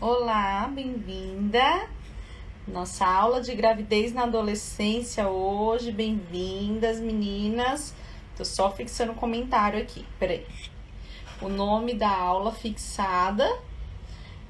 Olá, bem-vinda. Nossa aula de gravidez na adolescência hoje. Bem-vindas, meninas. Tô só fixando o um comentário aqui. Peraí. O nome da aula fixada.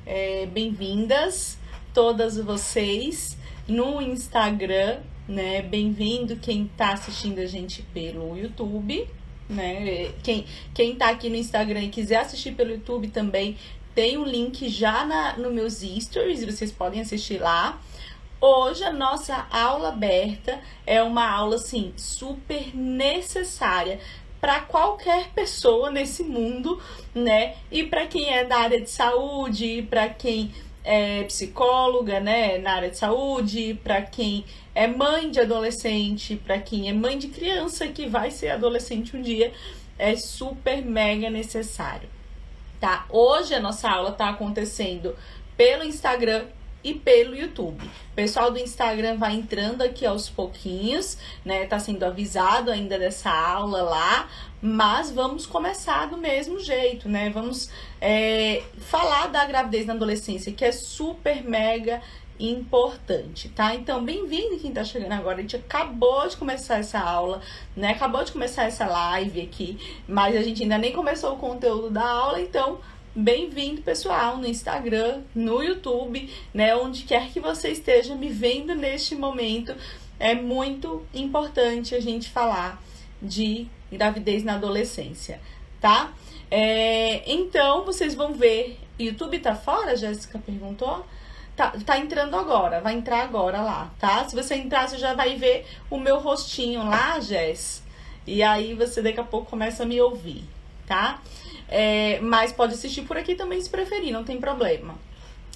É, bem-vindas, todas vocês, no Instagram, né? Bem-vindo quem tá assistindo a gente pelo YouTube né? Quem, quem tá aqui no Instagram e quiser assistir pelo YouTube também, tem um link já na, no meus stories, vocês podem assistir lá. Hoje a nossa aula aberta é uma aula assim super necessária para qualquer pessoa nesse mundo, né? E para quem é da área de saúde, para quem é psicóloga, né, na área de saúde, para quem é mãe de adolescente, para quem é mãe de criança que vai ser adolescente um dia, é super mega necessário. Tá? Hoje a nossa aula está acontecendo pelo Instagram e pelo YouTube. O pessoal do Instagram vai entrando aqui aos pouquinhos, né? Tá sendo avisado ainda dessa aula lá, mas vamos começar do mesmo jeito, né? Vamos é, falar da gravidez na adolescência, que é super mega importante, tá? Então, bem-vindo quem tá chegando agora. A gente acabou de começar essa aula, né? Acabou de começar essa live aqui, mas a gente ainda nem começou o conteúdo da aula, então Bem-vindo, pessoal, no Instagram, no YouTube, né? Onde quer que você esteja me vendo neste momento, é muito importante a gente falar de gravidez na adolescência, tá? É, então, vocês vão ver. YouTube tá fora? Jéssica perguntou. Tá, tá entrando agora, vai entrar agora lá, tá? Se você entrar, você já vai ver o meu rostinho lá, Jess. E aí você daqui a pouco começa a me ouvir, tá? É, mas pode assistir por aqui também se preferir, não tem problema.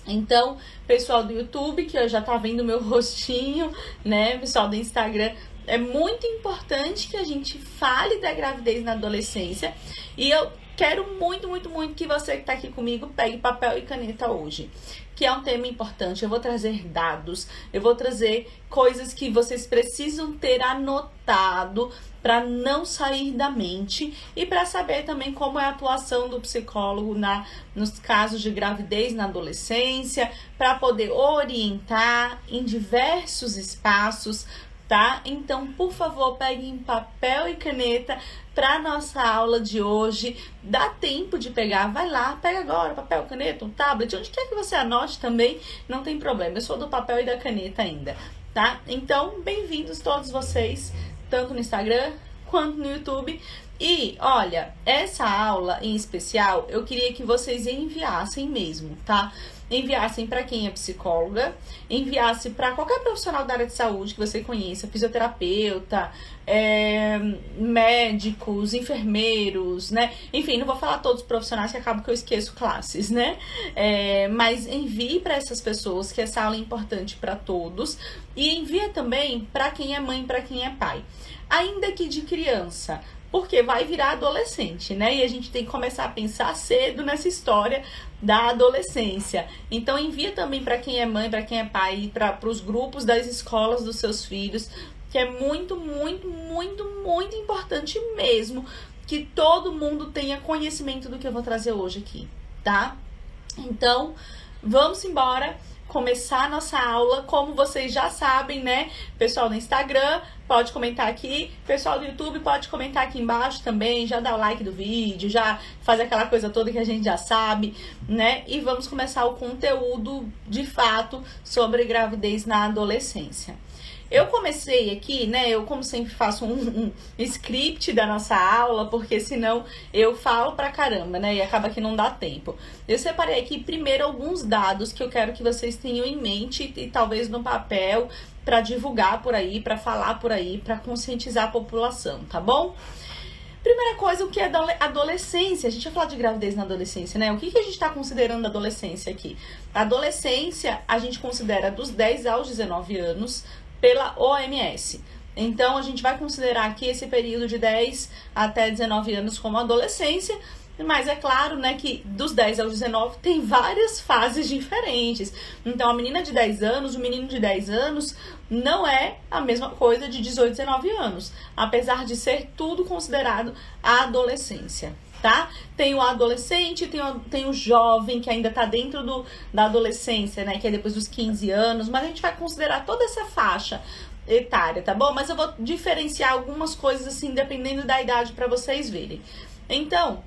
Então, pessoal do YouTube, que já tá vendo meu rostinho, né? Pessoal do Instagram, é muito importante que a gente fale da gravidez na adolescência. E eu quero muito, muito, muito que você que está aqui comigo pegue papel e caneta hoje que é um tema importante. Eu vou trazer dados, eu vou trazer coisas que vocês precisam ter anotado para não sair da mente e para saber também como é a atuação do psicólogo na nos casos de gravidez na adolescência, para poder orientar em diversos espaços tá? Então, por favor, peguem papel e caneta para nossa aula de hoje. Dá tempo de pegar, vai lá, pega agora papel, caneta, um tablet, onde quer que você anote também, não tem problema. Eu sou do papel e da caneta ainda, tá? Então, bem-vindos todos vocês, tanto no Instagram quanto no YouTube. E olha, essa aula em especial, eu queria que vocês enviassem mesmo, tá? enviassem para quem é psicóloga, enviasse para qualquer profissional da área de saúde que você conheça, fisioterapeuta, é, médicos, enfermeiros, né? Enfim, não vou falar todos os profissionais que acaba que eu esqueço classes, né? É, mas envie para essas pessoas que essa aula é importante para todos e envia também para quem é mãe, para quem é pai. Ainda que de criança, porque vai virar adolescente, né? E a gente tem que começar a pensar cedo nessa história da adolescência. Então envia também para quem é mãe, para quem é pai, para os grupos das escolas dos seus filhos, que é muito, muito, muito, muito importante mesmo que todo mundo tenha conhecimento do que eu vou trazer hoje aqui, tá? Então, vamos embora começar a nossa aula, como vocês já sabem, né? Pessoal do Instagram, pode comentar aqui. Pessoal do YouTube, pode comentar aqui embaixo também. Já dá o like do vídeo, já faz aquela coisa toda que a gente já sabe, né? E vamos começar o conteúdo de fato sobre gravidez na adolescência. Eu comecei aqui, né? Eu, como sempre, faço um, um, script da nossa aula, porque senão eu falo pra caramba, né? E acaba que não dá tempo. Eu separei aqui primeiro alguns dados que eu quero que vocês tenham em mente e, e talvez no papel para divulgar por aí, para falar por aí, para conscientizar a população, tá bom? Primeira coisa, o que é adolescência? A gente vai falar de gravidez na adolescência, né? O que, que a gente está considerando adolescência aqui? A adolescência, a gente considera dos 10 aos 19 anos, pela OMS. Então, a gente vai considerar aqui esse período de 10 até 19 anos como adolescência, mas é claro, né, que dos 10 aos 19 tem várias fases diferentes. Então, a menina de 10 anos, o menino de 10 anos, não é a mesma coisa de 18, 19 anos, apesar de ser tudo considerado a adolescência, tá? Tem o adolescente, tem o, tem o jovem que ainda tá dentro do, da adolescência, né? Que é depois dos 15 anos, mas a gente vai considerar toda essa faixa etária, tá bom? Mas eu vou diferenciar algumas coisas assim, dependendo da idade para vocês verem. Então,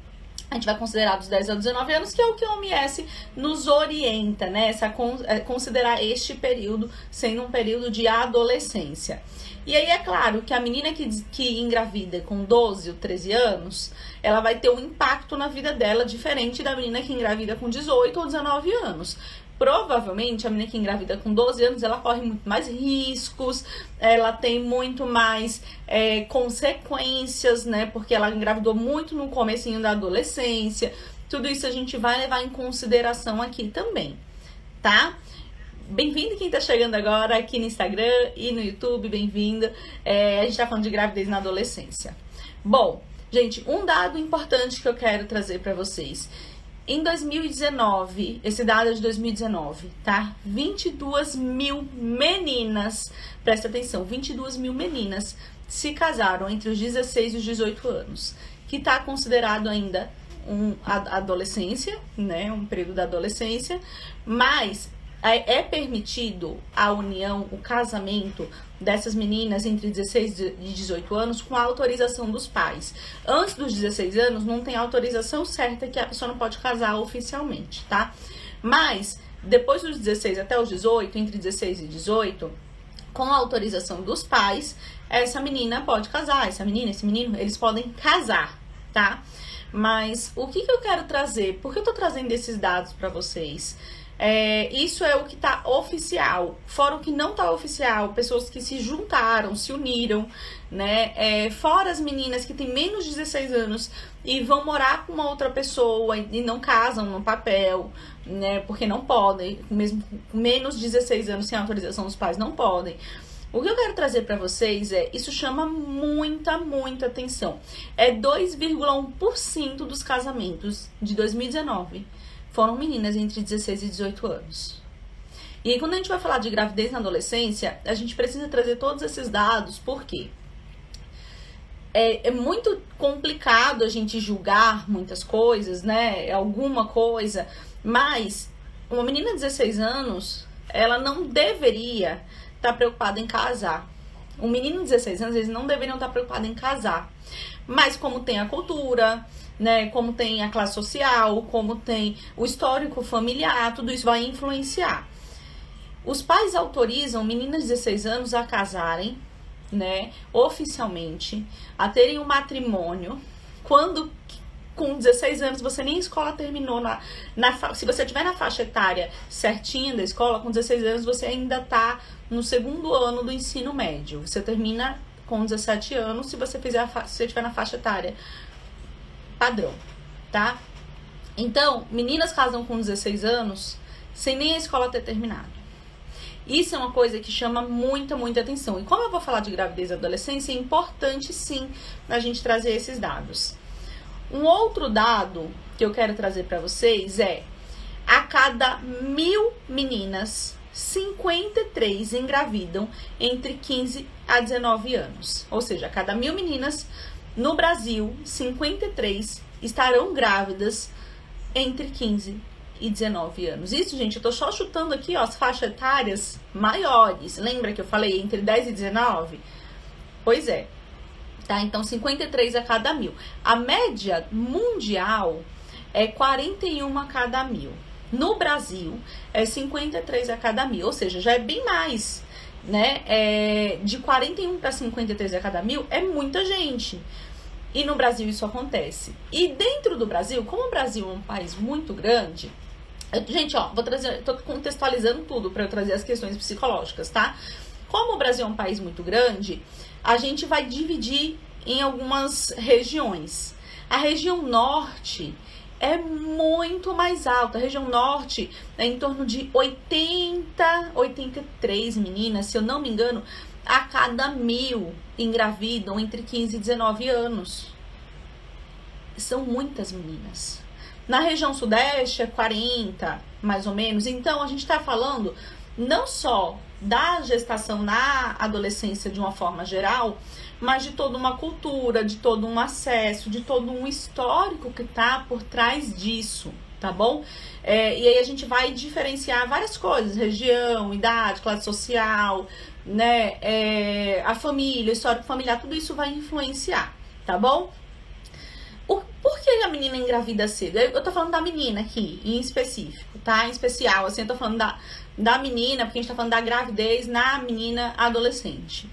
a gente vai considerar dos 10 aos 19 anos, que é o que a OMS nos orienta, né? Essa, é, considerar este período sendo um período de adolescência. E aí é claro que a menina que, que engravida com 12 ou 13 anos, ela vai ter um impacto na vida dela diferente da menina que engravida com 18 ou 19 anos provavelmente a menina que engravida com 12 anos ela corre muito mais riscos, ela tem muito mais é, consequências, né? Porque ela engravidou muito no comecinho da adolescência. Tudo isso a gente vai levar em consideração aqui também, tá? Bem-vindo quem está chegando agora aqui no Instagram e no YouTube, bem-vinda. É, a gente está falando de gravidez na adolescência. Bom, gente, um dado importante que eu quero trazer para vocês. Em 2019, esse dado é de 2019, tá? 22 mil meninas, presta atenção, 22 mil meninas se casaram entre os 16 e os 18 anos, que está considerado ainda um, a, adolescência, né? Um período da adolescência, mas é, é permitido a união, o casamento dessas meninas entre 16 e 18 anos com a autorização dos pais. Antes dos 16 anos, não tem autorização certa que a pessoa não pode casar oficialmente, tá? Mas depois dos 16 até os 18, entre 16 e 18, com a autorização dos pais, essa menina pode casar, essa menina, esse menino, eles podem casar, tá? Mas o que, que eu quero trazer? Por que eu tô trazendo esses dados para vocês? É, isso é o que está oficial. Fora o que não está oficial, pessoas que se juntaram, se uniram, né? É, fora as meninas que têm menos de 16 anos e vão morar com uma outra pessoa e não casam no papel, né? Porque não podem, mesmo com menos de 16 anos sem autorização dos pais, não podem. O que eu quero trazer para vocês é, isso chama muita, muita atenção. É 2,1% dos casamentos de 2019 foram meninas entre 16 e 18 anos. E aí, quando a gente vai falar de gravidez na adolescência, a gente precisa trazer todos esses dados, por quê? É, é muito complicado a gente julgar muitas coisas, né? Alguma coisa, mas uma menina de 16 anos, ela não deveria estar tá preocupada em casar. Um menino de 16 anos, eles não deveriam estar tá preocupados em casar. Mas como tem a cultura, né? Como tem a classe social, como tem o histórico familiar, tudo isso vai influenciar. Os pais autorizam meninas de 16 anos a casarem, né, oficialmente, a terem um matrimônio, quando com 16 anos você nem escola terminou na, na se você tiver na faixa etária certinha da escola, com 16 anos você ainda tá no segundo ano do ensino médio. Você termina com 17 anos se você fizer a, se você tiver na faixa etária padrão, tá? Então, meninas casam com 16 anos sem nem a escola ter terminado. Isso é uma coisa que chama muita, muita atenção. E como eu vou falar de gravidez e adolescência, é importante sim a gente trazer esses dados. Um outro dado que eu quero trazer para vocês é: a cada mil meninas, 53 engravidam entre 15 a 19 anos. Ou seja, a cada mil meninas, no Brasil, 53 estarão grávidas entre 15 e 19 anos. Isso, gente, eu tô só chutando aqui ó, as faixas etárias maiores. Lembra que eu falei entre 10 e 19? Pois é. Tá? Então, 53 a cada mil. A média mundial é 41 a cada mil. No Brasil, é 53 a cada mil, ou seja, já é bem mais né? É, de 41 para 53 a cada mil é muita gente. E no Brasil isso acontece. E dentro do Brasil, como o Brasil é um país muito grande, gente, ó, vou trazer, tô contextualizando tudo para eu trazer as questões psicológicas, tá? Como o Brasil é um país muito grande, a gente vai dividir em algumas regiões. A região norte é muito mais alta. A região norte é em torno de 80, 83 meninas, se eu não me engano, a cada mil engravidam entre 15 e 19 anos. São muitas meninas. Na região sudeste é 40, mais ou menos. Então a gente está falando não só da gestação na adolescência de uma forma geral, mas de toda uma cultura, de todo um acesso, de todo um histórico que tá por trás disso, tá bom? É, e aí a gente vai diferenciar várias coisas, região, idade, classe social, né, é, a família, histórico familiar, tudo isso vai influenciar, tá bom? Por que a menina engravida cedo? Eu tô falando da menina aqui, em específico, tá? Em especial, assim, eu tô falando da, da menina, porque a gente tá falando da gravidez na menina adolescente.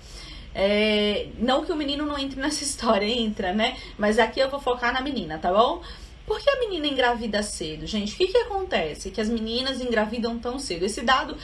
É, não que o menino não entre nessa história, entra, né? Mas aqui eu vou focar na menina, tá bom? Por que a menina engravida cedo, gente? O que, que acontece? Que as meninas engravidam tão cedo. Esse dado,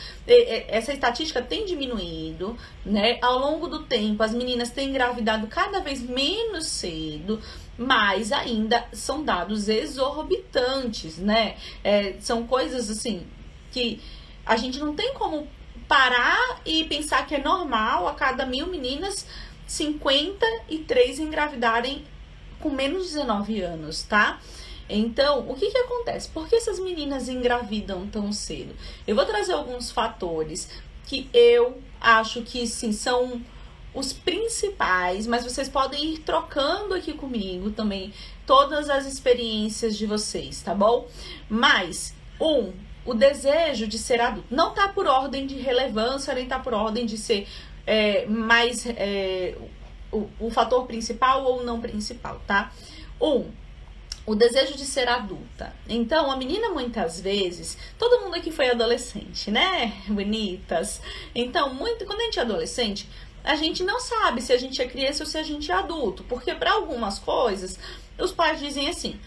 essa estatística tem diminuído, né? Ao longo do tempo, as meninas têm engravidado cada vez menos cedo, mas ainda são dados exorbitantes, né? É, são coisas assim que a gente não tem como parar e pensar que é normal a cada mil meninas 53 engravidarem com menos de 19 anos, tá? Então, o que que acontece? Por que essas meninas engravidam tão cedo? Eu vou trazer alguns fatores que eu acho que sim são os principais, mas vocês podem ir trocando aqui comigo também todas as experiências de vocês, tá bom? Mas, um, o desejo de ser adulto não tá por ordem de relevância, nem tá por ordem de ser é, mais é, o, o fator principal ou não principal, tá? Um, o desejo de ser adulta. Então, a menina muitas vezes, todo mundo aqui foi adolescente, né? Bonitas. Então, muito quando a gente é adolescente, a gente não sabe se a gente é criança ou se a gente é adulto, porque para algumas coisas, os pais dizem assim: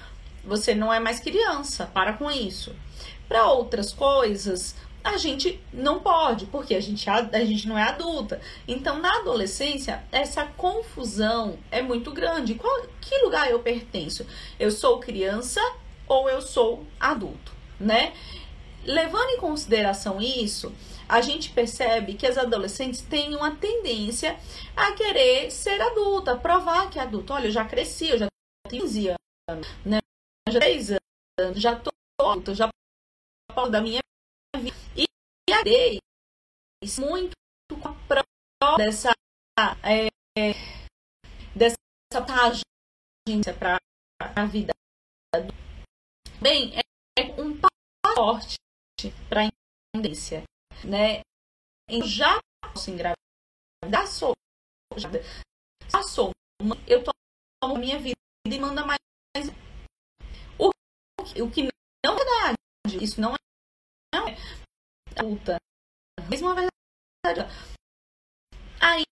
"Você não é mais criança, para com isso". Para outras coisas, a gente não pode, porque a gente, a gente não é adulta. Então, na adolescência, essa confusão é muito grande. Qual, que lugar eu pertenço? Eu sou criança ou eu sou adulto, né? Levando em consideração isso, a gente percebe que as adolescentes têm uma tendência a querer ser adulta, provar que é adulto. Olha, eu já cresci, eu já tenho 15 anos, né? Já 10 anos, já tô adulta, já da minha vida. E agradei muito com a prova dessa, é, dessa página para a vida. Bem, é um passaporte para a independência, né? Eu já posso engravidar, sou, já, sou eu tomo minha vida e manda mais o, o que não é verdade, isso é, não é adulta. Mesmo a verdade. Aí,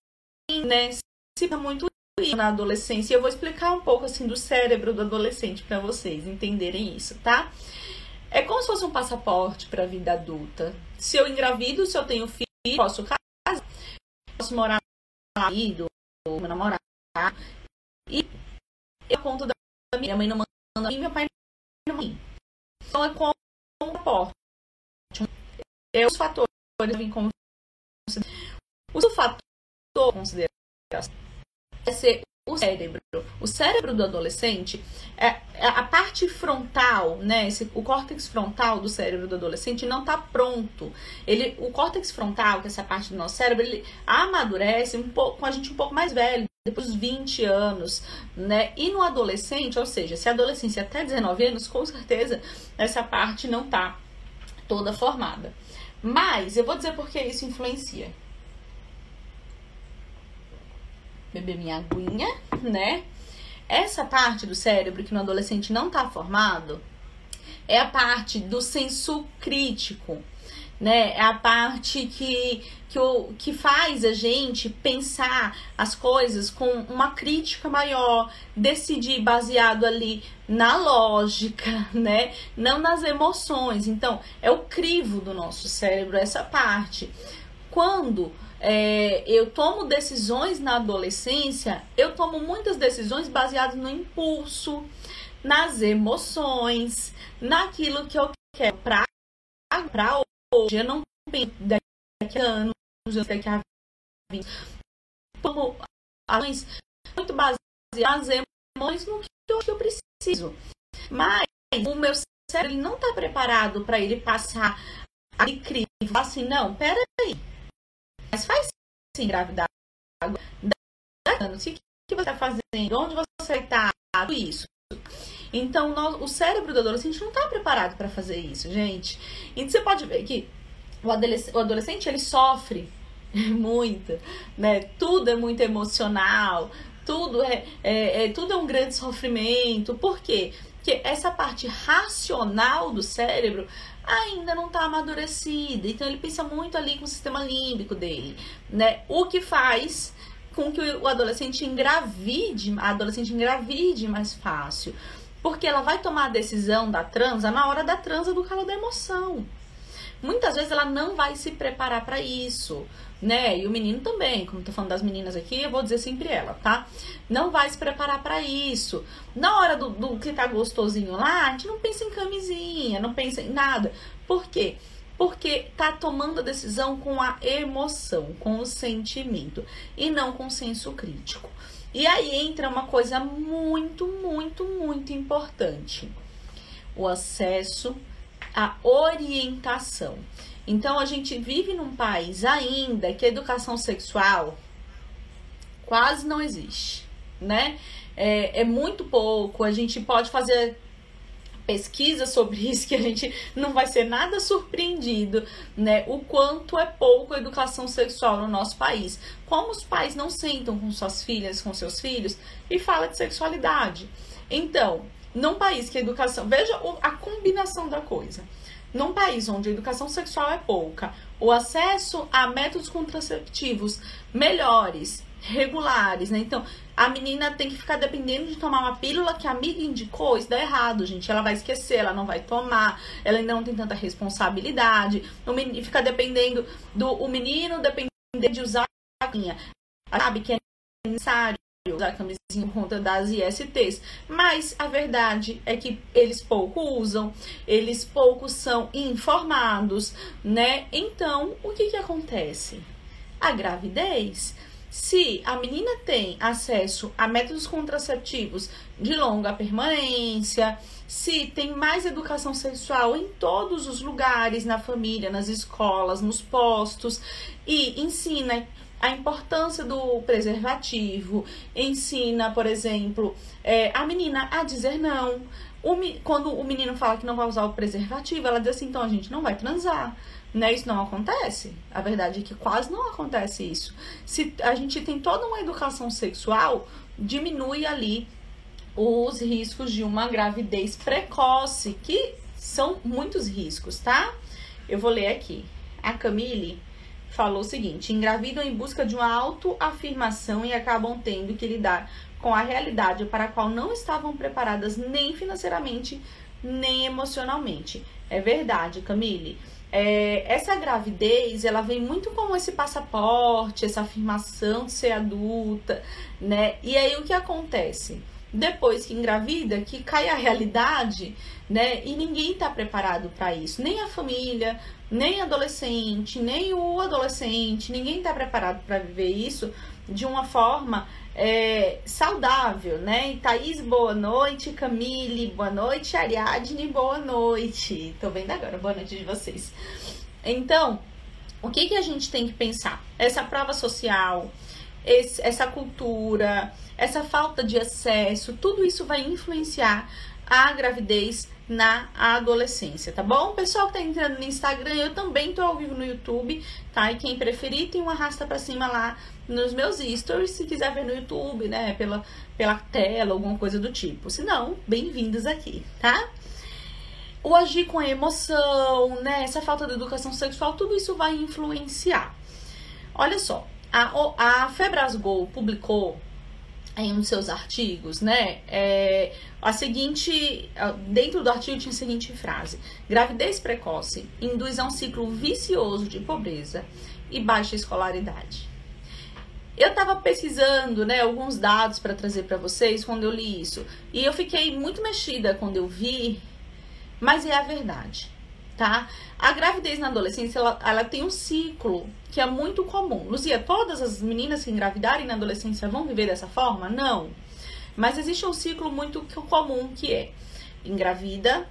né, se muito na adolescência. Eu vou explicar um pouco assim do cérebro do adolescente para vocês entenderem isso, tá? É como se fosse um passaporte para a vida adulta. Se eu engravido, se eu tenho filho, posso casar, posso morar com meu marido, meu namorado. E eu conto da minha mãe não manda e meu pai não manda. Então é como um passaporte é, os fatores em consideração. O fator consideração é ser o cérebro. O cérebro do adolescente, é, é a parte frontal, né, esse, o córtex frontal do cérebro do adolescente não está pronto. Ele, o córtex frontal, que é essa parte do nosso cérebro, ele amadurece um pouco, com a gente um pouco mais velho, depois dos 20 anos, né? E no adolescente, ou seja, se a adolescência até 19 anos, com certeza essa parte não está toda formada. Mas eu vou dizer por que isso influencia. Beber minha aguinha, né? Essa parte do cérebro que no adolescente não está formado é a parte do senso crítico, né? É a parte que, que, o, que faz a gente pensar as coisas com uma crítica maior, decidir baseado ali na lógica, né? Não nas emoções. Então, é o crivo do nosso cérebro, essa parte. Quando é, eu tomo decisões na adolescência, eu tomo muitas decisões baseadas no impulso, nas emoções, naquilo que eu quero para hoje, eu não penso daqui a anos, daqui a 20. Como ações muito baseadas nas emoções no que eu preciso. Mas o meu cérebro ele não está preparado para ele passar a crivo assim, não, peraí. Mas faz sim engravidar. o que, que você está fazendo, onde você está, tudo isso. Então, nós, o cérebro do adolescente não está preparado para fazer isso, gente. Então, você pode ver que o adolescente, o adolescente ele sofre muito, né? Tudo é muito emocional, tudo é, é, é, tudo é um grande sofrimento. Por quê? Porque essa parte racional do cérebro ainda não está amadurecida. Então ele pensa muito ali com o sistema límbico dele, né? O que faz com que o adolescente engravide, a adolescente engravide mais fácil. Porque ela vai tomar a decisão da transa na hora da transa do calor da emoção. Muitas vezes ela não vai se preparar para isso, né? E o menino também, como eu tô falando das meninas aqui, eu vou dizer sempre ela, tá? Não vai se preparar para isso. Na hora do, do que tá gostosinho lá, a gente não pensa em camisinha, não pensa em nada. Por quê? porque tá tomando a decisão com a emoção, com o sentimento e não com o senso crítico. E aí entra uma coisa muito, muito, muito importante: o acesso à orientação. Então a gente vive num país ainda que a educação sexual quase não existe, né? É, é muito pouco. A gente pode fazer pesquisa sobre isso que a gente não vai ser nada surpreendido, né? O quanto é pouco a educação sexual no nosso país. Como os pais não sentam com suas filhas, com seus filhos e fala de sexualidade. Então, num país que a educação, veja a combinação da coisa. Num país onde a educação sexual é pouca, o acesso a métodos contraceptivos melhores, regulares, né? Então, a menina tem que ficar dependendo de tomar uma pílula que a amiga indicou, isso dá errado, gente. Ela vai esquecer, ela não vai tomar, ela ainda não tem tanta responsabilidade. O menino fica dependendo do o menino dependendo de usar a. Sabe que é necessário usar camisinha por conta das ISTs. Mas a verdade é que eles pouco usam, eles pouco são informados, né? Então, o que que acontece? A gravidez se a menina tem acesso a métodos contraceptivos de longa permanência, se tem mais educação sexual em todos os lugares, na família, nas escolas, nos postos, e ensina a importância do preservativo, ensina, por exemplo, é, a menina a dizer não. O, quando o menino fala que não vai usar o preservativo, ela diz assim: então a gente não vai transar né? Isso não acontece. A verdade é que quase não acontece isso. Se a gente tem toda uma educação sexual, diminui ali os riscos de uma gravidez precoce, que são muitos riscos, tá? Eu vou ler aqui. A Camille falou o seguinte: engravidam em busca de uma autoafirmação e acabam tendo que lidar com a realidade para a qual não estavam preparadas nem financeiramente, nem emocionalmente. É verdade, Camille é, essa gravidez, ela vem muito como esse passaporte, essa afirmação de ser adulta, né? E aí o que acontece? Depois que engravida, que cai a realidade, né? E ninguém tá preparado para isso, nem a família, nem adolescente, nem o adolescente, ninguém tá preparado para viver isso de uma forma é, saudável, né? Thaís, boa noite. Camille, boa noite. Ariadne, boa noite. Tô vendo agora, boa noite de vocês. Então, o que, que a gente tem que pensar? Essa prova social, esse, essa cultura, essa falta de acesso, tudo isso vai influenciar a gravidez na adolescência, tá bom? Pessoal que tá entrando no Instagram, eu também tô ao vivo no YouTube, tá? E quem preferir, tem um arrasta para cima lá nos meus stories, se quiser ver no YouTube, né, pela, pela tela, alguma coisa do tipo. Se não, bem-vindos aqui, tá? O agir com a emoção, né, essa falta de educação sexual, tudo isso vai influenciar. Olha só, a, a Febrasgo publicou em seus artigos, né, é, a seguinte, dentro do artigo tinha a seguinte frase: gravidez precoce induz a um ciclo vicioso de pobreza e baixa escolaridade. Eu estava pesquisando, né, alguns dados para trazer para vocês quando eu li isso, e eu fiquei muito mexida quando eu vi, mas é a verdade, tá? A gravidez na adolescência, ela, ela tem um ciclo que é muito comum. Luzia, todas as meninas que engravidarem na adolescência vão viver dessa forma? Não. Mas existe um ciclo muito comum que é engravida,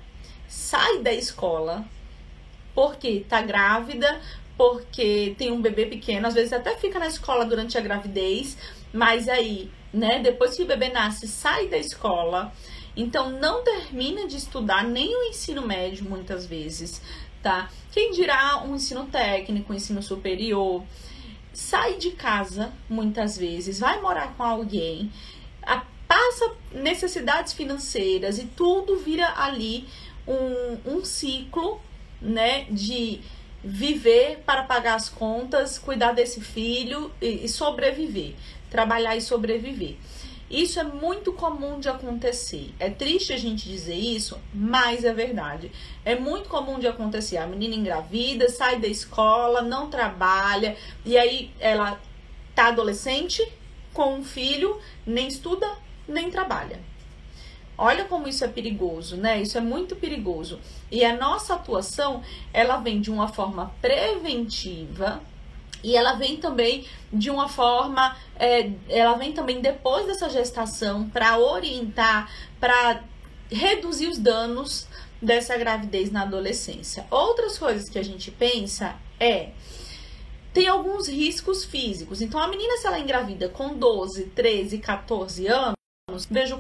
sai da escola, porque tá grávida porque tem um bebê pequeno, às vezes até fica na escola durante a gravidez, mas aí, né, depois que o bebê nasce, sai da escola, então não termina de estudar nem o ensino médio muitas vezes, tá? Quem dirá um ensino técnico, um ensino superior, sai de casa muitas vezes, vai morar com alguém, passa necessidades financeiras e tudo vira ali um, um ciclo, né, de viver para pagar as contas, cuidar desse filho e, e sobreviver, trabalhar e sobreviver. Isso é muito comum de acontecer. É triste a gente dizer isso, mas é verdade. É muito comum de acontecer. A menina engravida, sai da escola, não trabalha, e aí ela tá adolescente com um filho, nem estuda, nem trabalha. Olha como isso é perigoso, né? Isso é muito perigoso. E a nossa atuação, ela vem de uma forma preventiva, e ela vem também de uma forma, é, ela vem também depois dessa gestação para orientar, para reduzir os danos dessa gravidez na adolescência. Outras coisas que a gente pensa é tem alguns riscos físicos. Então a menina se ela engravida com 12, 13, 14 anos, vejo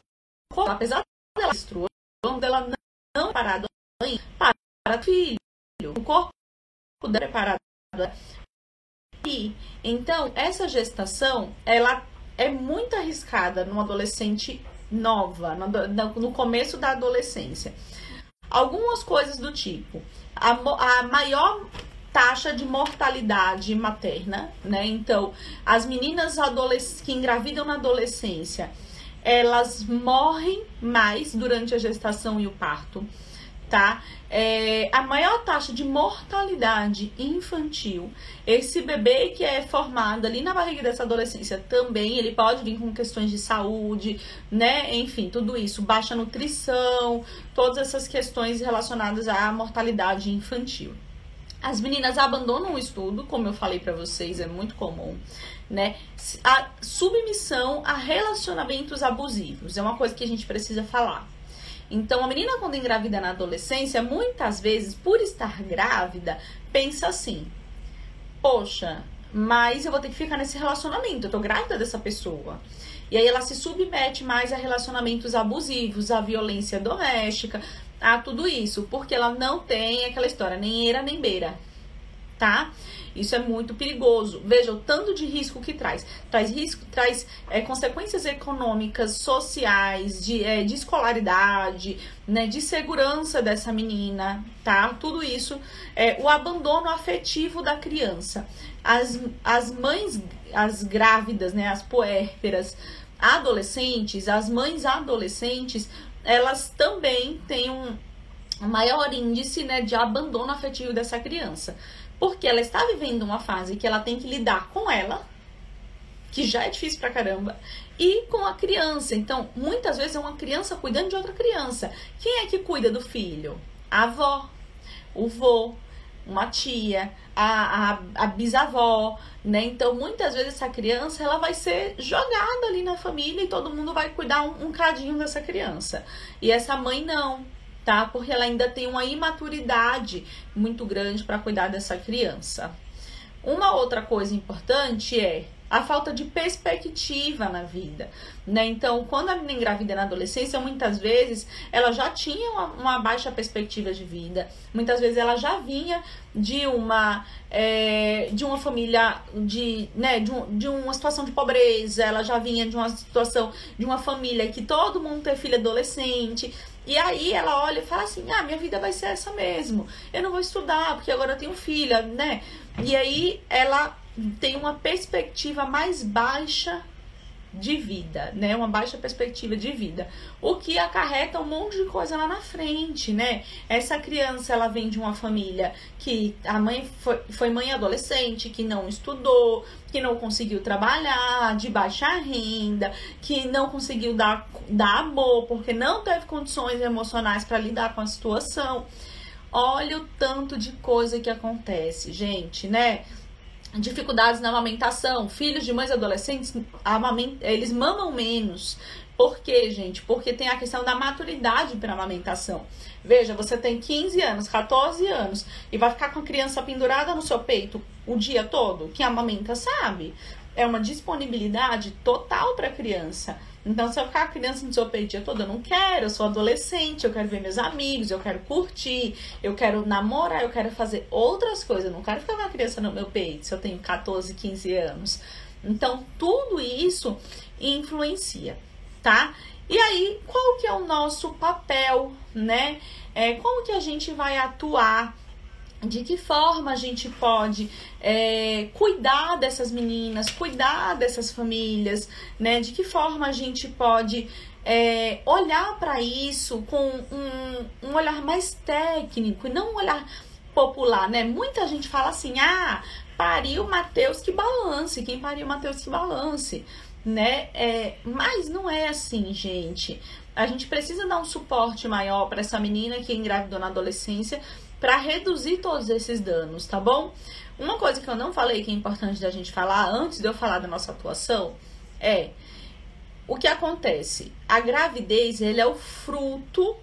como apesar dela menstruando, ela não é preparada para filho. O corpo dela é preparado então essa gestação ela é muito arriscada numa adolescente nova, no começo da adolescência. Algumas coisas do tipo, a, a maior taxa de mortalidade materna, né? Então, as meninas que engravidam na adolescência, elas morrem mais durante a gestação e o parto tá? É, a maior taxa de mortalidade infantil, esse bebê que é formado ali na barriga dessa adolescência também, ele pode vir com questões de saúde, né? Enfim, tudo isso, baixa nutrição, todas essas questões relacionadas à mortalidade infantil. As meninas abandonam o estudo, como eu falei para vocês, é muito comum, né? A submissão a relacionamentos abusivos é uma coisa que a gente precisa falar. Então, a menina, quando engravida na adolescência, muitas vezes, por estar grávida, pensa assim: poxa, mas eu vou ter que ficar nesse relacionamento, eu tô grávida dessa pessoa. E aí ela se submete mais a relacionamentos abusivos, a violência doméstica, a tudo isso, porque ela não tem aquela história, nem eira nem beira, tá? Isso é muito perigoso. Veja o tanto de risco que traz. Traz risco, traz é, consequências econômicas, sociais, de, é, de escolaridade, né, de segurança dessa menina, tá? Tudo isso, é, o abandono afetivo da criança. As, as mães, as grávidas, né, as puérperas, adolescentes, as mães adolescentes, elas também têm um maior índice né, de abandono afetivo dessa criança. Porque ela está vivendo uma fase que ela tem que lidar com ela, que já é difícil pra caramba, e com a criança. Então, muitas vezes é uma criança cuidando de outra criança. Quem é que cuida do filho? A avó, o vô, uma tia, a, a, a, bisavó, né? Então, muitas vezes essa criança ela vai ser jogada ali na família e todo mundo vai cuidar um, um cadinho dessa criança. E essa mãe não tá? Porque ela ainda tem uma imaturidade muito grande para cuidar dessa criança. Uma outra coisa importante é a falta de perspectiva na vida, né? Então, quando a menina engravida na adolescência, muitas vezes ela já tinha uma, uma baixa perspectiva de vida, muitas vezes ela já vinha de uma é, de uma família de, né, de, um, de uma situação de pobreza, ela já vinha de uma situação de uma família que todo mundo tem filho adolescente. E aí ela olha e fala assim: ah, minha vida vai ser essa mesmo. Eu não vou estudar, porque agora eu tenho filha, né? E aí ela tem uma perspectiva mais baixa de vida, né? Uma baixa perspectiva de vida, o que acarreta um monte de coisa lá na frente, né? Essa criança, ela vem de uma família que a mãe foi, foi mãe adolescente, que não estudou, que não conseguiu trabalhar, de baixa renda, que não conseguiu dar, dar amor, porque não teve condições emocionais para lidar com a situação. Olha o tanto de coisa que acontece, gente, né? Dificuldades na amamentação. Filhos de mães adolescentes, eles mamam menos. Por quê, gente? Porque tem a questão da maturidade para amamentação. Veja, você tem 15 anos, 14 anos e vai ficar com a criança pendurada no seu peito o dia todo? Quem amamenta sabe. é uma disponibilidade total para a criança. Então, se eu ficar criança no peito o dia todo, eu não quero, eu sou adolescente, eu quero ver meus amigos, eu quero curtir, eu quero namorar, eu quero fazer outras coisas, eu não quero ficar com a criança no meu peito se eu tenho 14, 15 anos. Então, tudo isso influencia, tá? E aí, qual que é o nosso papel, né? É, como que a gente vai atuar de que forma a gente pode é, cuidar dessas meninas, cuidar dessas famílias, né? De que forma a gente pode é, olhar para isso com um, um olhar mais técnico e não um olhar popular, né? Muita gente fala assim, ah, pariu Mateus que balance, quem pariu Mateus que balance, né? É, mas não é assim, gente. A gente precisa dar um suporte maior para essa menina que engravidou na adolescência para reduzir todos esses danos, tá bom? Uma coisa que eu não falei que é importante da gente falar antes de eu falar da nossa atuação é o que acontece. A gravidez ele é o fruto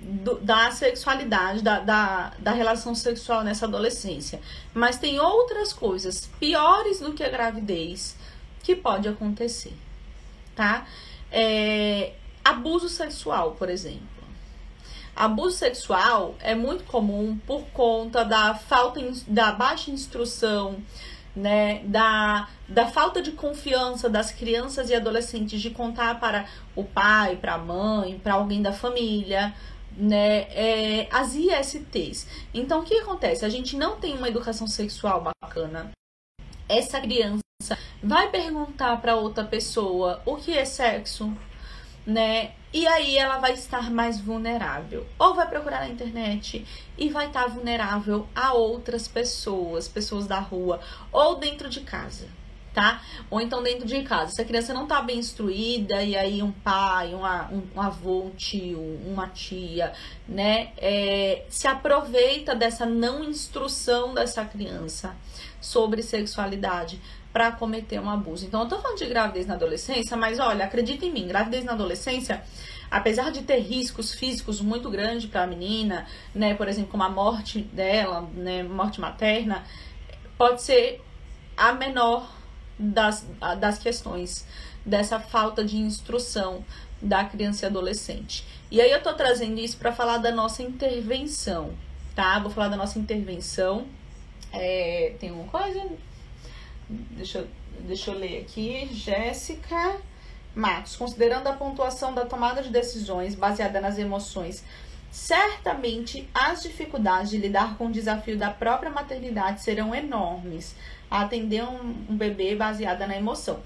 do, da sexualidade, da, da, da relação sexual nessa adolescência. Mas tem outras coisas piores do que a gravidez que pode acontecer, tá? É, abuso sexual, por exemplo. Abuso sexual é muito comum por conta da falta da baixa instrução, né, da, da falta de confiança das crianças e adolescentes de contar para o pai, para a mãe, para alguém da família, né, é, as ISTs. Então, o que acontece? A gente não tem uma educação sexual bacana. Essa criança vai perguntar para outra pessoa o que é sexo, né? E aí ela vai estar mais vulnerável. Ou vai procurar na internet e vai estar vulnerável a outras pessoas, pessoas da rua, ou dentro de casa, tá? Ou então dentro de casa. Se a criança não tá bem instruída, e aí um pai, uma, um, um avô, um tio, uma tia, né? É, se aproveita dessa não instrução dessa criança sobre sexualidade para cometer um abuso. Então, eu tô falando de gravidez na adolescência, mas olha, acredita em mim, gravidez na adolescência, apesar de ter riscos físicos muito grandes para a menina, né, por exemplo, como a morte dela, né, morte materna, pode ser a menor das, das questões dessa falta de instrução da criança e adolescente. E aí eu tô trazendo isso para falar da nossa intervenção, tá? Vou falar da nossa intervenção. É, tem uma coisa Deixa eu, deixa eu ler aqui. Jéssica Matos. Considerando a pontuação da tomada de decisões baseada nas emoções, certamente as dificuldades de lidar com o desafio da própria maternidade serão enormes a atender um, um bebê baseada na emoção.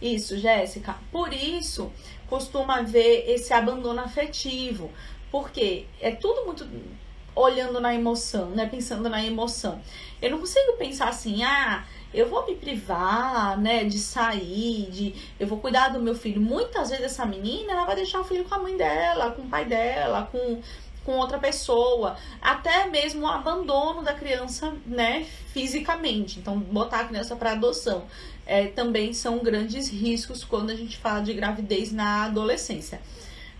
Isso, Jéssica. Por isso, costuma ver esse abandono afetivo, porque é tudo muito olhando na emoção, né? Pensando na emoção. Eu não consigo pensar assim, ah, eu vou me privar, né, de sair, de eu vou cuidar do meu filho. Muitas vezes essa menina, ela vai deixar o filho com a mãe dela, com o pai dela, com com outra pessoa, até mesmo o abandono da criança, né, fisicamente. Então, botar a criança para adoção é, também são grandes riscos quando a gente fala de gravidez na adolescência.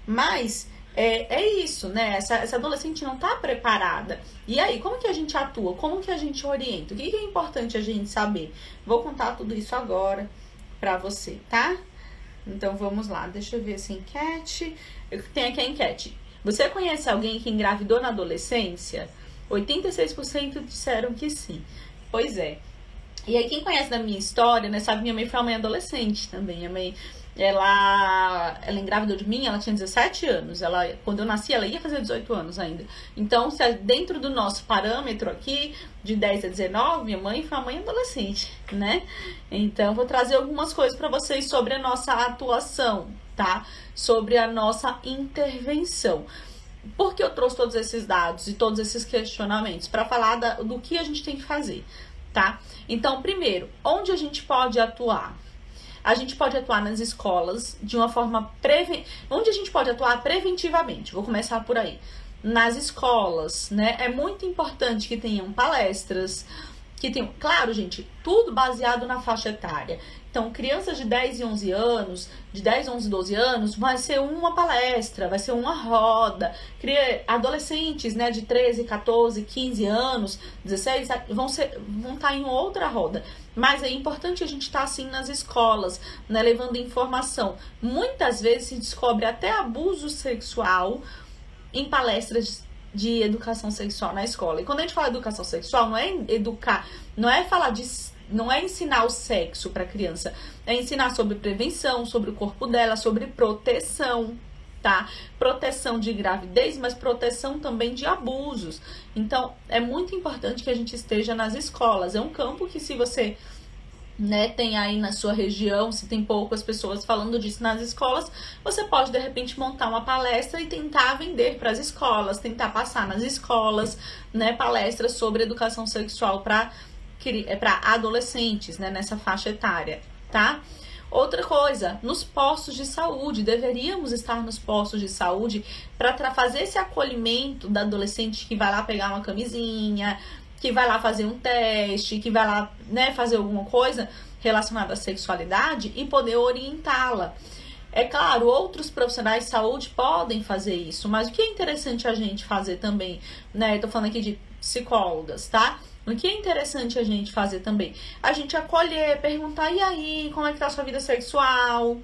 Mas é, é isso, né? Essa, essa adolescente não está preparada. E aí, como que a gente atua? Como que a gente orienta? O que, que é importante a gente saber? Vou contar tudo isso agora para você, tá? Então vamos lá, deixa eu ver essa enquete. Tem aqui a enquete. Você conhece alguém que engravidou na adolescência? 86% disseram que sim. Pois é. E aí, quem conhece da minha história, né, sabe, minha mãe foi uma mãe adolescente também. Minha mãe ela, ela engravidou de mim, ela tinha 17 anos. Ela, quando eu nasci, ela ia fazer 18 anos ainda. Então, se dentro do nosso parâmetro aqui, de 10 a 19, minha mãe foi uma mãe adolescente, né? Então, vou trazer algumas coisas para vocês sobre a nossa atuação, tá? Sobre a nossa intervenção. Por que eu trouxe todos esses dados e todos esses questionamentos? Para falar da, do que a gente tem que fazer, tá? Então, primeiro, onde a gente pode atuar? A gente pode atuar nas escolas de uma forma preven... onde a gente pode atuar preventivamente. Vou começar por aí. Nas escolas, né? É muito importante que tenham palestras, que tenham, claro, gente, tudo baseado na faixa etária. Então, crianças de 10 e 11 anos, de 10, 11, 12 anos, vai ser uma palestra, vai ser uma roda. Adolescentes, né, de 13, 14, 15 anos, 16, vão ser vão estar tá em outra roda. Mas é importante a gente estar tá, assim nas escolas, né, levando informação. Muitas vezes se descobre até abuso sexual em palestras de educação sexual na escola. E quando a gente fala educação sexual, não é educar, não é falar de não é ensinar o sexo para a criança, é ensinar sobre prevenção, sobre o corpo dela, sobre proteção, tá? Proteção de gravidez, mas proteção também de abusos. Então, é muito importante que a gente esteja nas escolas. É um campo que se você né, tem aí na sua região, se tem poucas pessoas falando disso nas escolas, você pode de repente montar uma palestra e tentar vender para as escolas, tentar passar nas escolas, né, palestras sobre educação sexual para é para adolescentes, né, nessa faixa etária, tá? Outra coisa, nos postos de saúde, deveríamos estar nos postos de saúde para fazer esse acolhimento da adolescente que vai lá pegar uma camisinha, que vai lá fazer um teste, que vai lá, né, fazer alguma coisa relacionada à sexualidade e poder orientá-la. É claro, outros profissionais de saúde podem fazer isso, mas o que é interessante a gente fazer também, né? Eu tô falando aqui de psicólogas, tá? O que é interessante a gente fazer também? A gente acolher, perguntar, e aí, como é que tá a sua vida sexual?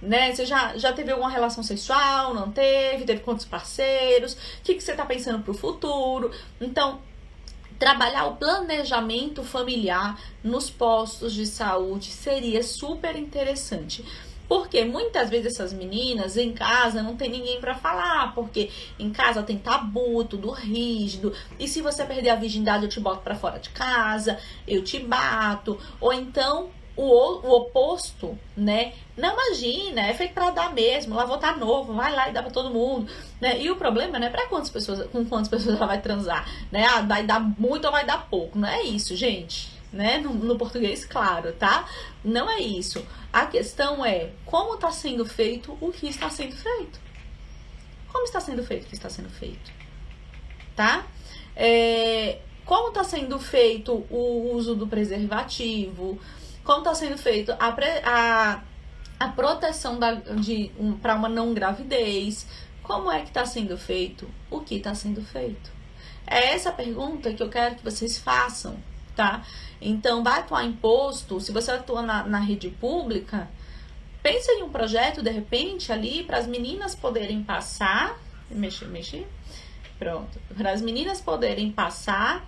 Né? Você já, já teve alguma relação sexual? Não teve? Teve quantos parceiros? O que, que você tá pensando pro futuro? Então, trabalhar o planejamento familiar nos postos de saúde seria super interessante. Porque muitas vezes essas meninas em casa não tem ninguém para falar, porque em casa tem tabu, tudo rígido. E se você perder a virgindade, eu te boto para fora de casa, eu te bato. Ou então o, o oposto, né? Não imagina, é feito para dar mesmo. Lá vou estar tá novo, vai lá e dá para todo mundo, né? E o problema, né? Para quantas pessoas, com quantas pessoas ela vai transar, né? Ah, vai dar muito ou vai dar pouco? Não é isso, gente né? No, no, português, claro, tá? Não é isso. A questão é como está sendo feito o que está sendo feito. Como está sendo feito o que está sendo feito, tá? É, como está sendo feito o uso do preservativo? Como está sendo feito a, a, a proteção um, para uma não gravidez? Como é que está sendo feito o que está sendo feito? É essa pergunta que eu quero que vocês façam, tá? Então, vai atuar imposto, se você atua na, na rede pública, pensa em um projeto, de repente, ali, para as meninas poderem passar. Mexer, mexer. Pronto. Para as meninas poderem passar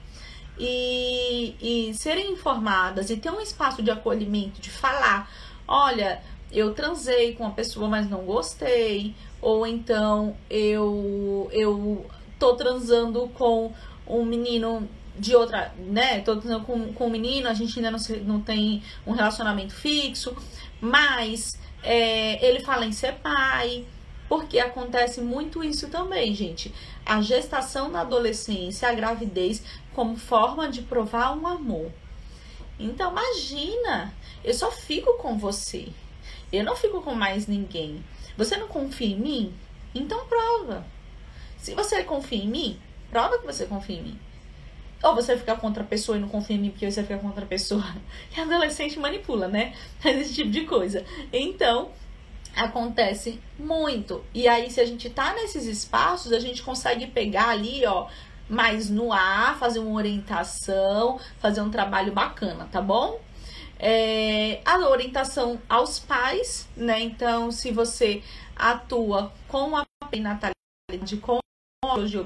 e, e serem informadas e ter um espaço de acolhimento, de falar: olha, eu transei com uma pessoa, mas não gostei. Ou então eu, eu tô transando com um menino de outra, né? Tô com, com um menino, a gente ainda não, se, não tem um relacionamento fixo, mas é, ele fala em ser pai, porque acontece muito isso também, gente. A gestação na adolescência, a gravidez, como forma de provar um amor. Então, imagina, eu só fico com você. Eu não fico com mais ninguém. Você não confia em mim? Então prova. Se você confia em mim, prova que você confia em mim. Ou você fica contra a pessoa e não confia em mim porque você fica contra a pessoa. E adolescente manipula, né? Esse tipo de coisa. Então, acontece muito. E aí, se a gente tá nesses espaços, a gente consegue pegar ali, ó, mais no ar, fazer uma orientação, fazer um trabalho bacana, tá bom? É, a orientação aos pais, né? Então, se você atua com a natalidade, com a de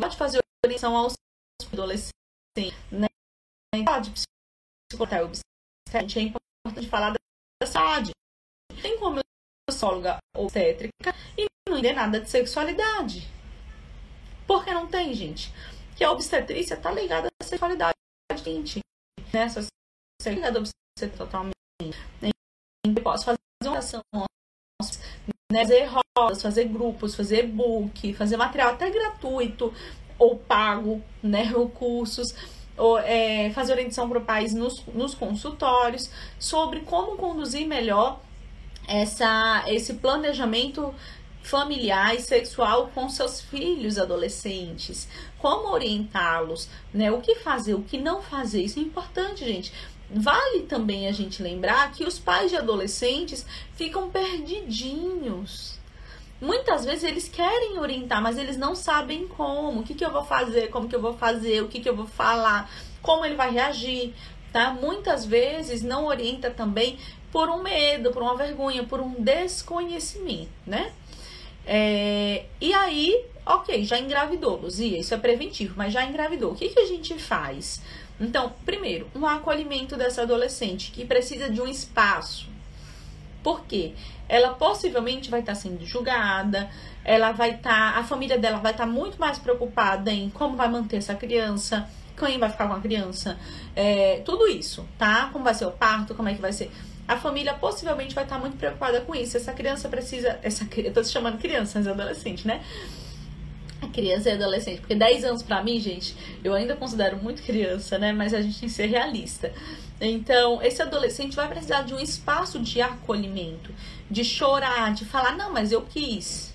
pode fazer orientação aos adolescentes, né? De psicologia é importante falar da saúde. Tem como eu psicóloga obstétrica e não entender nada de sexualidade. Por que não tem, gente? Que a obstetrícia tá ligada à sexualidade, gente. Né? Essa ligada à obstetrícia totalmente. Eu posso fazer uma ação, né? fazer rodas, fazer grupos, fazer e-book, fazer material até gratuito ou pago, né, ou cursos, ou, é, fazer orientação para pais nos, nos consultórios sobre como conduzir melhor essa, esse planejamento familiar e sexual com seus filhos adolescentes, como orientá-los, né? O que fazer, o que não fazer, isso é importante, gente. vale também a gente lembrar que os pais de adolescentes ficam perdidinhos. Muitas vezes eles querem orientar, mas eles não sabem como, o que, que eu vou fazer, como que eu vou fazer, o que, que eu vou falar, como ele vai reagir, tá? Muitas vezes não orienta também por um medo, por uma vergonha, por um desconhecimento, né? É, e aí, ok, já engravidou, Luzia, isso é preventivo, mas já engravidou. O que, que a gente faz? Então, primeiro, um acolhimento dessa adolescente que precisa de um espaço. Por quê? Ela possivelmente vai estar sendo julgada, ela vai estar, a família dela vai estar muito mais preocupada em como vai manter essa criança, quem vai ficar com a criança, é, tudo isso, tá? Como vai ser o parto, como é que vai ser. A família possivelmente vai estar muito preocupada com isso. Essa criança precisa. Essa, eu tô se chamando criança, mas adolescente, né? Criança e adolescente. Porque 10 anos para mim, gente, eu ainda considero muito criança, né? Mas a gente tem que ser realista. Então, esse adolescente vai precisar de um espaço de acolhimento, de chorar, de falar, não, mas eu quis.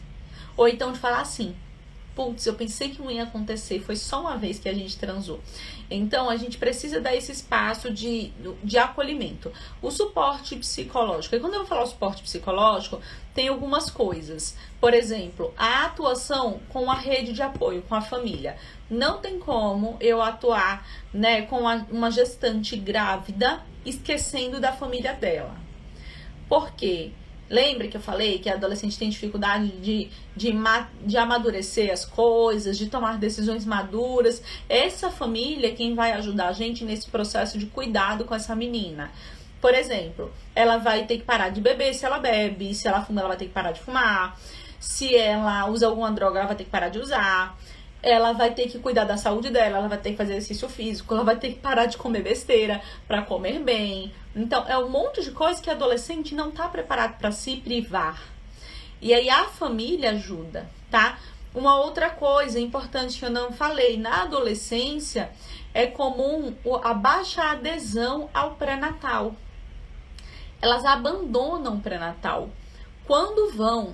Ou então de falar assim, putz, eu pensei que não ia acontecer, foi só uma vez que a gente transou. Então, a gente precisa dar esse espaço de, de acolhimento. O suporte psicológico. E quando eu vou falar suporte psicológico, tem algumas coisas. Por exemplo, a atuação com a rede de apoio, com a família. Não tem como eu atuar né, com a, uma gestante grávida esquecendo da família dela. Por quê? Lembra que eu falei que a adolescente tem dificuldade de, de, de amadurecer as coisas, de tomar decisões maduras? Essa família é quem vai ajudar a gente nesse processo de cuidado com essa menina. Por exemplo, ela vai ter que parar de beber se ela bebe, se ela fuma, ela vai ter que parar de fumar, se ela usa alguma droga, ela vai ter que parar de usar ela vai ter que cuidar da saúde dela, ela vai ter que fazer exercício físico, ela vai ter que parar de comer besteira para comer bem. Então, é um monte de coisa que adolescente não tá preparado para se privar. E aí a família ajuda, tá? Uma outra coisa importante que eu não falei, na adolescência é comum a baixa adesão ao pré-natal. Elas abandonam o pré-natal. Quando vão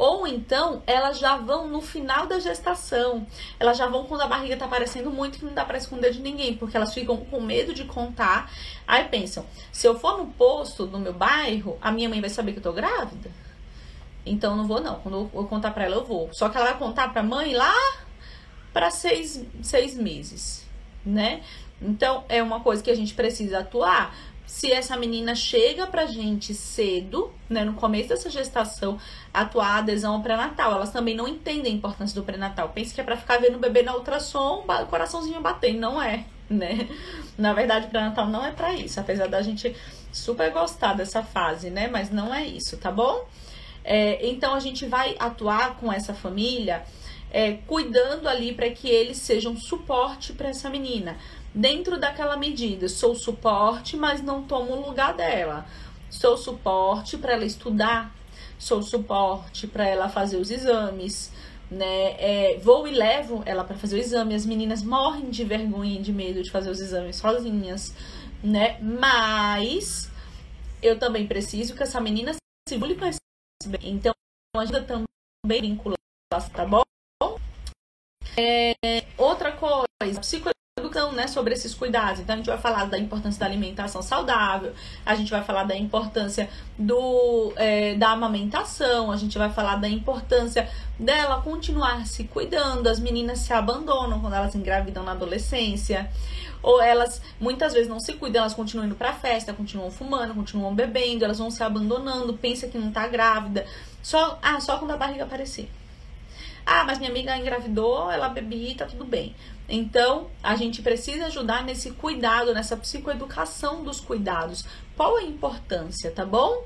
ou então elas já vão no final da gestação. Elas já vão quando a barriga tá aparecendo muito que não dá para esconder de ninguém, porque elas ficam com medo de contar. Aí pensam: se eu for no posto do meu bairro, a minha mãe vai saber que eu tô grávida? Então não vou não. Quando eu contar para ela, eu vou. Só que ela vai contar pra mãe lá para seis, seis meses, né? Então é uma coisa que a gente precisa atuar se essa menina chega pra gente cedo, né, no começo dessa gestação, atuar a adesão ao pré-natal. Elas também não entendem a importância do pré-natal. Pensa que é pra ficar vendo o bebê na ultrassom, o coraçãozinho batendo. Não é, né? Na verdade, o pré-natal não é para isso. Apesar da gente super gostar dessa fase, né? Mas não é isso, tá bom? É, então, a gente vai atuar com essa família, é, cuidando ali para que eles sejam suporte para essa menina dentro daquela medida. Sou suporte, mas não tomo o lugar dela. Sou suporte para ela estudar, sou suporte para ela fazer os exames, né? É, vou e levo ela para fazer o exame. As meninas morrem de vergonha e de medo de fazer os exames sozinhas, né? Mas eu também preciso que essa menina se vincule com esse bem. Então, ajuda também vincular, tá bom? É, outra coisa, psico educação né, sobre esses cuidados. Então, a gente vai falar da importância da alimentação saudável, a gente vai falar da importância do, é, da amamentação, a gente vai falar da importância dela continuar se cuidando. As meninas se abandonam quando elas engravidam na adolescência, ou elas muitas vezes não se cuidam, elas continuam indo pra festa, continuam fumando, continuam bebendo, elas vão se abandonando, pensa que não tá grávida, só, ah, só quando a barriga aparecer. Ah, mas minha amiga engravidou, ela bebia, tá tudo bem. Então, a gente precisa ajudar nesse cuidado, nessa psicoeducação dos cuidados. Qual a importância, tá bom?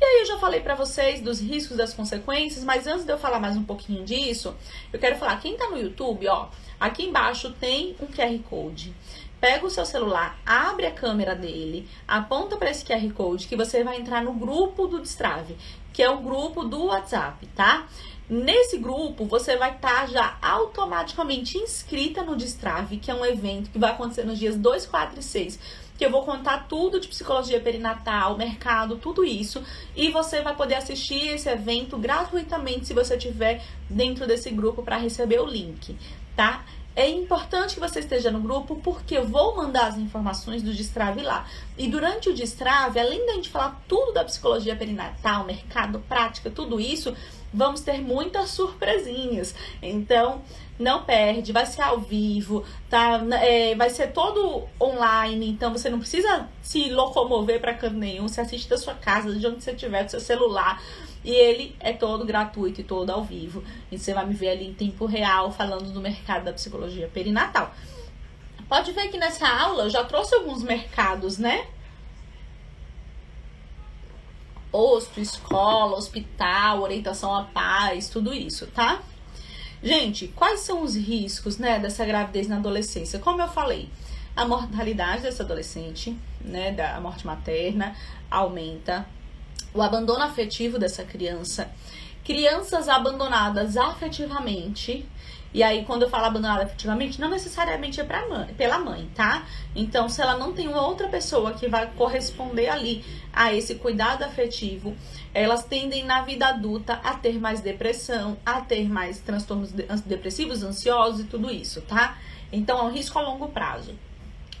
E aí eu já falei para vocês dos riscos das consequências, mas antes de eu falar mais um pouquinho disso, eu quero falar, quem tá no YouTube, ó, aqui embaixo tem um QR Code. Pega o seu celular, abre a câmera dele, aponta para esse QR Code que você vai entrar no grupo do Destrave, que é o grupo do WhatsApp, tá? Nesse grupo, você vai estar tá já automaticamente inscrita no Destrave, que é um evento que vai acontecer nos dias 2, 4 e 6. Que eu vou contar tudo de psicologia perinatal, mercado, tudo isso. E você vai poder assistir esse evento gratuitamente se você estiver dentro desse grupo para receber o link, tá? É importante que você esteja no grupo porque eu vou mandar as informações do Destrave lá. E durante o Destrave, além da gente falar tudo da psicologia perinatal, mercado, prática, tudo isso, vamos ter muitas surpresinhas. Então, não perde, vai ser ao vivo, tá? É, vai ser todo online, então você não precisa se locomover para canto nenhum, você assiste da sua casa, de onde você estiver, do seu celular. E ele é todo gratuito e todo ao vivo. E você vai me ver ali em tempo real falando do mercado da psicologia perinatal. Pode ver que nessa aula eu já trouxe alguns mercados, né? Posto, escola, hospital, orientação à paz, tudo isso, tá? Gente, quais são os riscos, né, dessa gravidez na adolescência? Como eu falei, a mortalidade dessa adolescente, né, da morte materna aumenta, o abandono afetivo dessa criança, crianças abandonadas afetivamente. E aí, quando eu falo abandonada afetivamente, não necessariamente é pra mãe, pela mãe, tá? Então, se ela não tem uma outra pessoa que vai corresponder ali a esse cuidado afetivo, elas tendem na vida adulta a ter mais depressão, a ter mais transtornos depressivos, ansiosos e tudo isso, tá? Então, é um risco a longo prazo.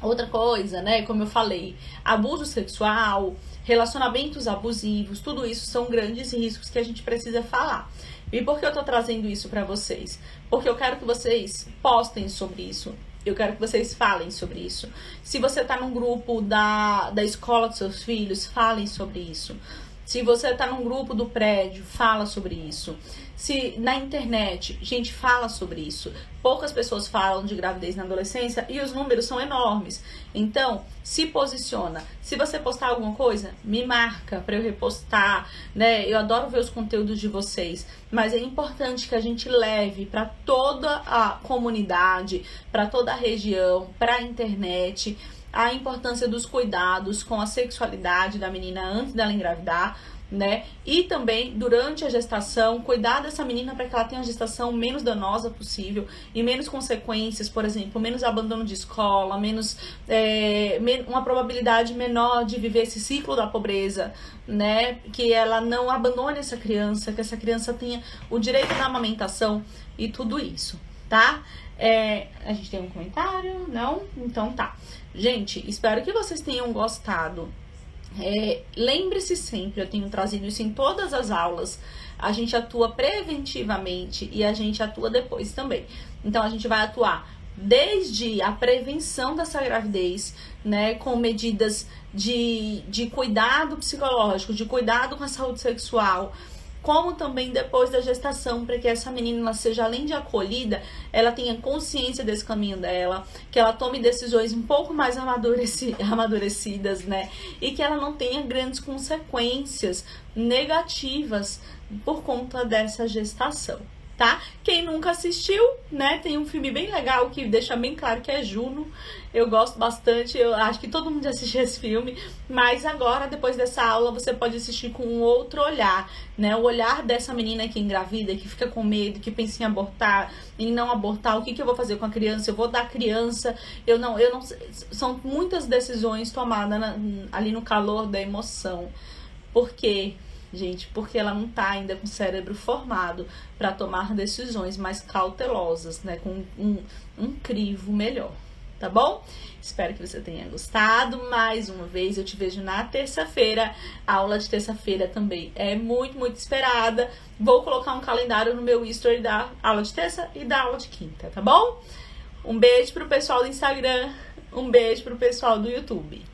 Outra coisa, né, como eu falei, abuso sexual, relacionamentos abusivos, tudo isso são grandes riscos que a gente precisa falar. E por que eu tô trazendo isso para vocês? Porque eu quero que vocês postem sobre isso. Eu quero que vocês falem sobre isso. Se você tá num grupo da, da escola dos seus filhos, falem sobre isso. Se você está num grupo do prédio, fala sobre isso. Se na internet, gente fala sobre isso. Poucas pessoas falam de gravidez na adolescência e os números são enormes. Então, se posiciona. Se você postar alguma coisa, me marca para eu repostar, né? Eu adoro ver os conteúdos de vocês, mas é importante que a gente leve para toda a comunidade, para toda a região, para a internet a importância dos cuidados com a sexualidade da menina antes dela engravidar, né? E também durante a gestação, cuidar dessa menina para que ela tenha a gestação menos danosa possível e menos consequências, por exemplo, menos abandono de escola, menos é, uma probabilidade menor de viver esse ciclo da pobreza, né? Que ela não abandone essa criança, que essa criança tenha o direito da amamentação e tudo isso, tá? É, a gente tem um comentário? Não? Então tá. Gente, espero que vocês tenham gostado. É, Lembre-se sempre, eu tenho trazido isso em todas as aulas. A gente atua preventivamente e a gente atua depois também. Então a gente vai atuar desde a prevenção dessa gravidez, né, com medidas de, de cuidado psicológico, de cuidado com a saúde sexual, como também depois da gestação, para que essa menina seja além de acolhida, ela tenha consciência desse caminho dela, que ela tome decisões um pouco mais amadureci amadurecidas, né? E que ela não tenha grandes consequências negativas por conta dessa gestação tá? Quem nunca assistiu, né? Tem um filme bem legal que deixa bem claro que é Juno. Eu gosto bastante, eu acho que todo mundo já assistiu esse filme, mas agora, depois dessa aula, você pode assistir com um outro olhar, né? O olhar dessa menina que engravida, que fica com medo, que pensa em abortar, em não abortar, o que, que eu vou fazer com a criança? Eu vou dar criança, eu não, eu não. São muitas decisões tomadas na, ali no calor da emoção. Porque gente, porque ela não está ainda com o cérebro formado para tomar decisões mais cautelosas, né, com um, um crivo melhor, tá bom? Espero que você tenha gostado. Mais uma vez, eu te vejo na terça-feira. A aula de terça-feira também é muito, muito esperada. Vou colocar um calendário no meu history da aula de terça e da aula de quinta, tá bom? Um beijo pro pessoal do Instagram, um beijo pro pessoal do YouTube.